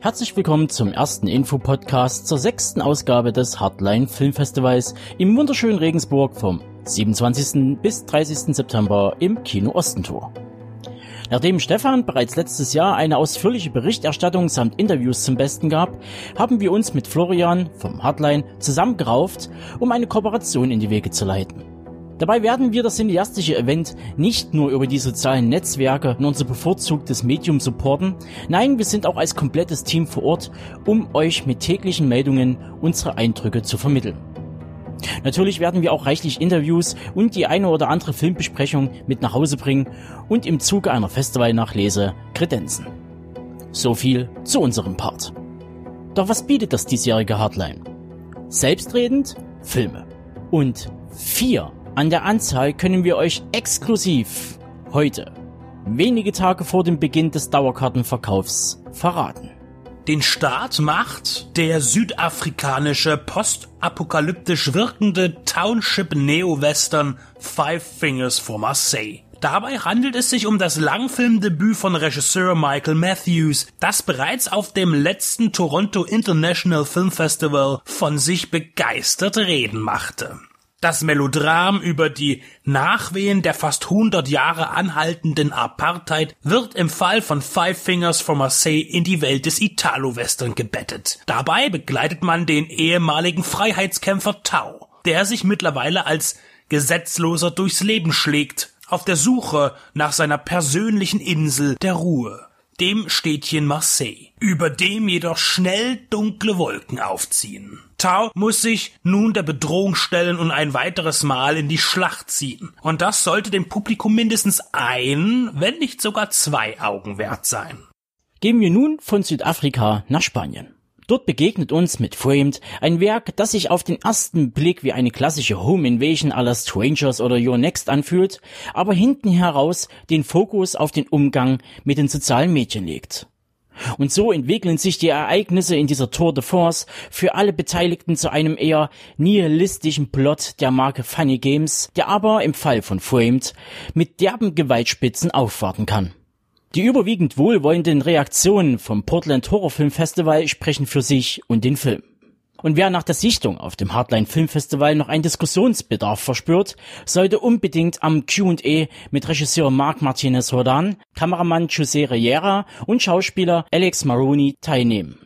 Herzlich willkommen zum ersten Infopodcast zur sechsten Ausgabe des Hardline Filmfestivals im wunderschönen Regensburg vom 27. bis 30. September im Kino Ostentor. Nachdem Stefan bereits letztes Jahr eine ausführliche Berichterstattung samt Interviews zum Besten gab, haben wir uns mit Florian vom Hardline zusammengerauft, um eine Kooperation in die Wege zu leiten. Dabei werden wir das cineastische Event nicht nur über die sozialen Netzwerke und unser bevorzugtes Medium supporten, nein, wir sind auch als komplettes Team vor Ort, um euch mit täglichen Meldungen unsere Eindrücke zu vermitteln. Natürlich werden wir auch reichlich Interviews und die eine oder andere Filmbesprechung mit nach Hause bringen und im Zuge einer Festivalnachlese kredenzen. So viel zu unserem Part. Doch was bietet das diesjährige Hardline? Selbstredend Filme. Und vier an der Anzahl können wir euch exklusiv heute, wenige Tage vor dem Beginn des Dauerkartenverkaufs, verraten. Den Start macht der südafrikanische postapokalyptisch wirkende Township Neo-Western Five Fingers for Marseille. Dabei handelt es sich um das Langfilmdebüt von Regisseur Michael Matthews, das bereits auf dem letzten Toronto International Film Festival von sich begeistert reden machte. Das Melodram über die Nachwehen der fast 100 Jahre anhaltenden Apartheid wird im Fall von Five Fingers for Marseille in die Welt des Italo-Western gebettet. Dabei begleitet man den ehemaligen Freiheitskämpfer Tau, der sich mittlerweile als Gesetzloser durchs Leben schlägt, auf der Suche nach seiner persönlichen Insel der Ruhe dem Städtchen Marseille, über dem jedoch schnell dunkle Wolken aufziehen. Tau muss sich nun der Bedrohung stellen und ein weiteres Mal in die Schlacht ziehen. Und das sollte dem Publikum mindestens ein, wenn nicht sogar zwei Augen wert sein. Gehen wir nun von Südafrika nach Spanien. Dort begegnet uns mit Framed ein Werk, das sich auf den ersten Blick wie eine klassische Home Invasion aller Strangers oder Your Next anfühlt, aber hinten heraus den Fokus auf den Umgang mit den sozialen Medien legt. Und so entwickeln sich die Ereignisse in dieser Tour de Force für alle Beteiligten zu einem eher nihilistischen Plot der Marke Funny Games, der aber im Fall von Framed mit derben Gewaltspitzen aufwarten kann. Die überwiegend wohlwollenden Reaktionen vom Portland Horror Film Festival sprechen für sich und den Film. Und wer nach der Sichtung auf dem Hardline Film Festival noch einen Diskussionsbedarf verspürt, sollte unbedingt am Q&A mit Regisseur Marc Martinez Rodan, Kameramann José Riera und Schauspieler Alex Maroney teilnehmen.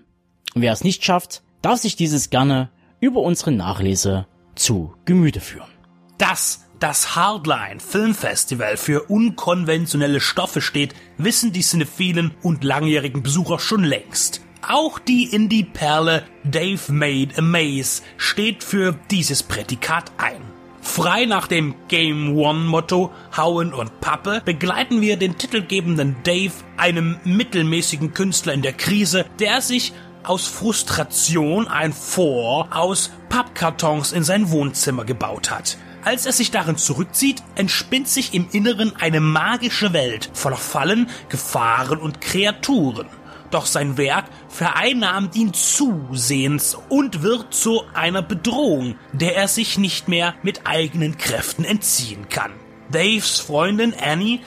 Und wer es nicht schafft, darf sich dieses gerne über unsere Nachlese zu Gemüte führen. Das das Hardline Filmfestival für unkonventionelle Stoffe steht, wissen die cinephilen und langjährigen Besucher schon längst. Auch die Indie-Perle Dave Made a Maze steht für dieses Prädikat ein. Frei nach dem Game One Motto Hauen und Pappe begleiten wir den titelgebenden Dave, einem mittelmäßigen Künstler in der Krise, der sich aus Frustration ein Fort aus Pappkartons in sein Wohnzimmer gebaut hat. Als er sich darin zurückzieht, entspinnt sich im Inneren eine magische Welt voller Fallen, Gefahren und Kreaturen. Doch sein Werk vereinnahmt ihn zusehends und wird zu einer Bedrohung, der er sich nicht mehr mit eigenen Kräften entziehen kann. Daves Freundin Annie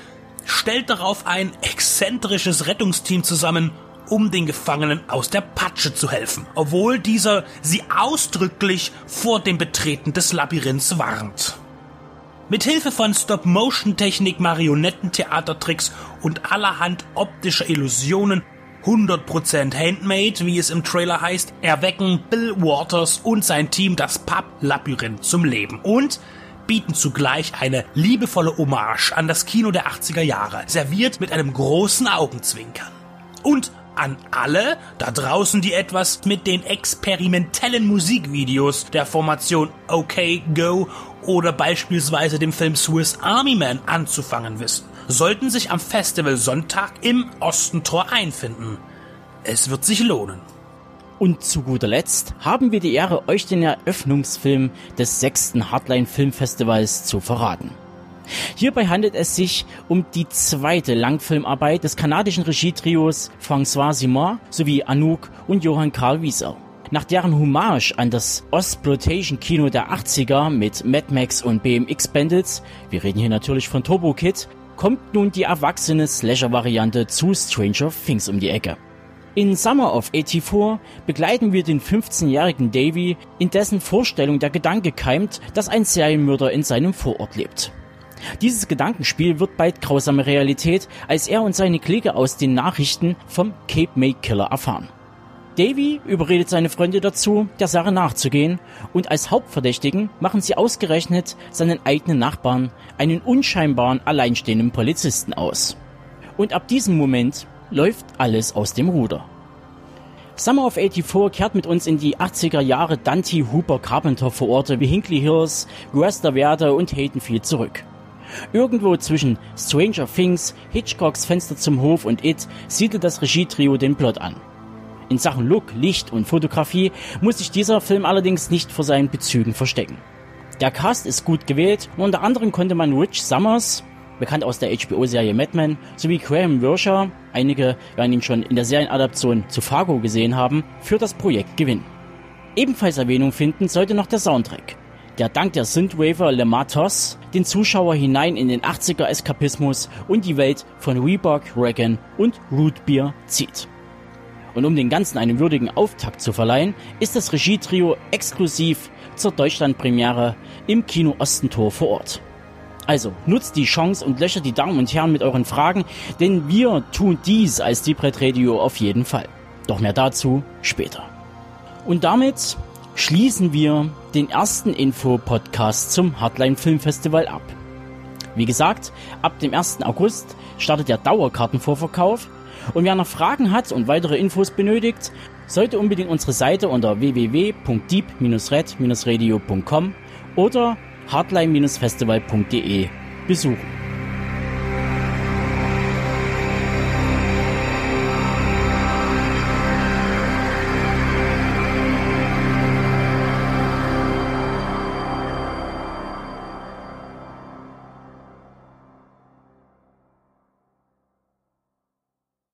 stellt darauf ein exzentrisches Rettungsteam zusammen um den Gefangenen aus der Patsche zu helfen, obwohl dieser sie ausdrücklich vor dem Betreten des Labyrinths warnt. Mit Hilfe von Stop-Motion-Technik, Marionettentheatertricks und allerhand optischer Illusionen 100% Handmade, wie es im Trailer heißt, erwecken Bill Waters und sein Team das Pub-Labyrinth zum Leben und bieten zugleich eine liebevolle Hommage an das Kino der 80er Jahre, serviert mit einem großen Augenzwinkern. Und an alle da draußen, die etwas mit den experimentellen Musikvideos der Formation OK Go oder beispielsweise dem Film Swiss Army Man anzufangen wissen, sollten sich am Festival Sonntag im Ostentor einfinden. Es wird sich lohnen. Und zu guter Letzt haben wir die Ehre, euch den Eröffnungsfilm des sechsten Hardline Filmfestivals zu verraten. Hierbei handelt es sich um die zweite Langfilmarbeit des kanadischen Regietrios François Simard sowie Anouk und Johann Karl Wieser. Nach deren Hommage an das Ostploitation-Kino der 80er mit Mad Max und BMX Bandits, wir reden hier natürlich von Turbo Kid, kommt nun die erwachsene Slasher-Variante zu Stranger Things um die Ecke. In Summer of 84 begleiten wir den 15-jährigen Davy, in dessen Vorstellung der Gedanke keimt, dass ein Serienmörder in seinem Vorort lebt. Dieses Gedankenspiel wird bald grausame Realität, als er und seine Klique aus den Nachrichten vom Cape May Killer erfahren. Davy überredet seine Freunde dazu, der Sache nachzugehen, und als Hauptverdächtigen machen sie ausgerechnet seinen eigenen Nachbarn, einen unscheinbaren, alleinstehenden Polizisten aus. Und ab diesem Moment läuft alles aus dem Ruder. Summer of 84 kehrt mit uns in die 80er Jahre Dante Hooper Carpenter Vororte wie Hinkley Hills, Guesta Verde und Hatenfield zurück. Irgendwo zwischen Stranger Things, Hitchcocks Fenster zum Hof und It siedelt das Regietrio den Plot an. In Sachen Look, Licht und Fotografie muss sich dieser Film allerdings nicht vor seinen Bezügen verstecken. Der Cast ist gut gewählt und unter anderem konnte man Rich Summers, bekannt aus der HBO-Serie Mad Men, sowie Graham Wirscher, einige werden ihn schon in der Serienadaption zu Fargo gesehen haben, für das Projekt gewinnen. Ebenfalls Erwähnung finden sollte noch der Soundtrack, der dank der Synthwaver Le Matos den Zuschauer hinein in den 80er Eskapismus und die Welt von Reebok, Reagan und Root Beer zieht. Und um den Ganzen einen würdigen Auftakt zu verleihen, ist das Regietrio exklusiv zur Deutschlandpremiere im Kino Ostentor vor Ort. Also nutzt die Chance und löchert die Damen und Herren mit euren Fragen, denn wir tun dies als Deep Red Radio auf jeden Fall. Doch mehr dazu später. Und damit schließen wir den ersten Info-Podcast zum Hardline Film Festival ab. Wie gesagt, ab dem 1. August startet der Dauerkartenvorverkauf und wer noch Fragen hat und weitere Infos benötigt, sollte unbedingt unsere Seite unter www.deep-red-radio.com oder hardline-festival.de besuchen.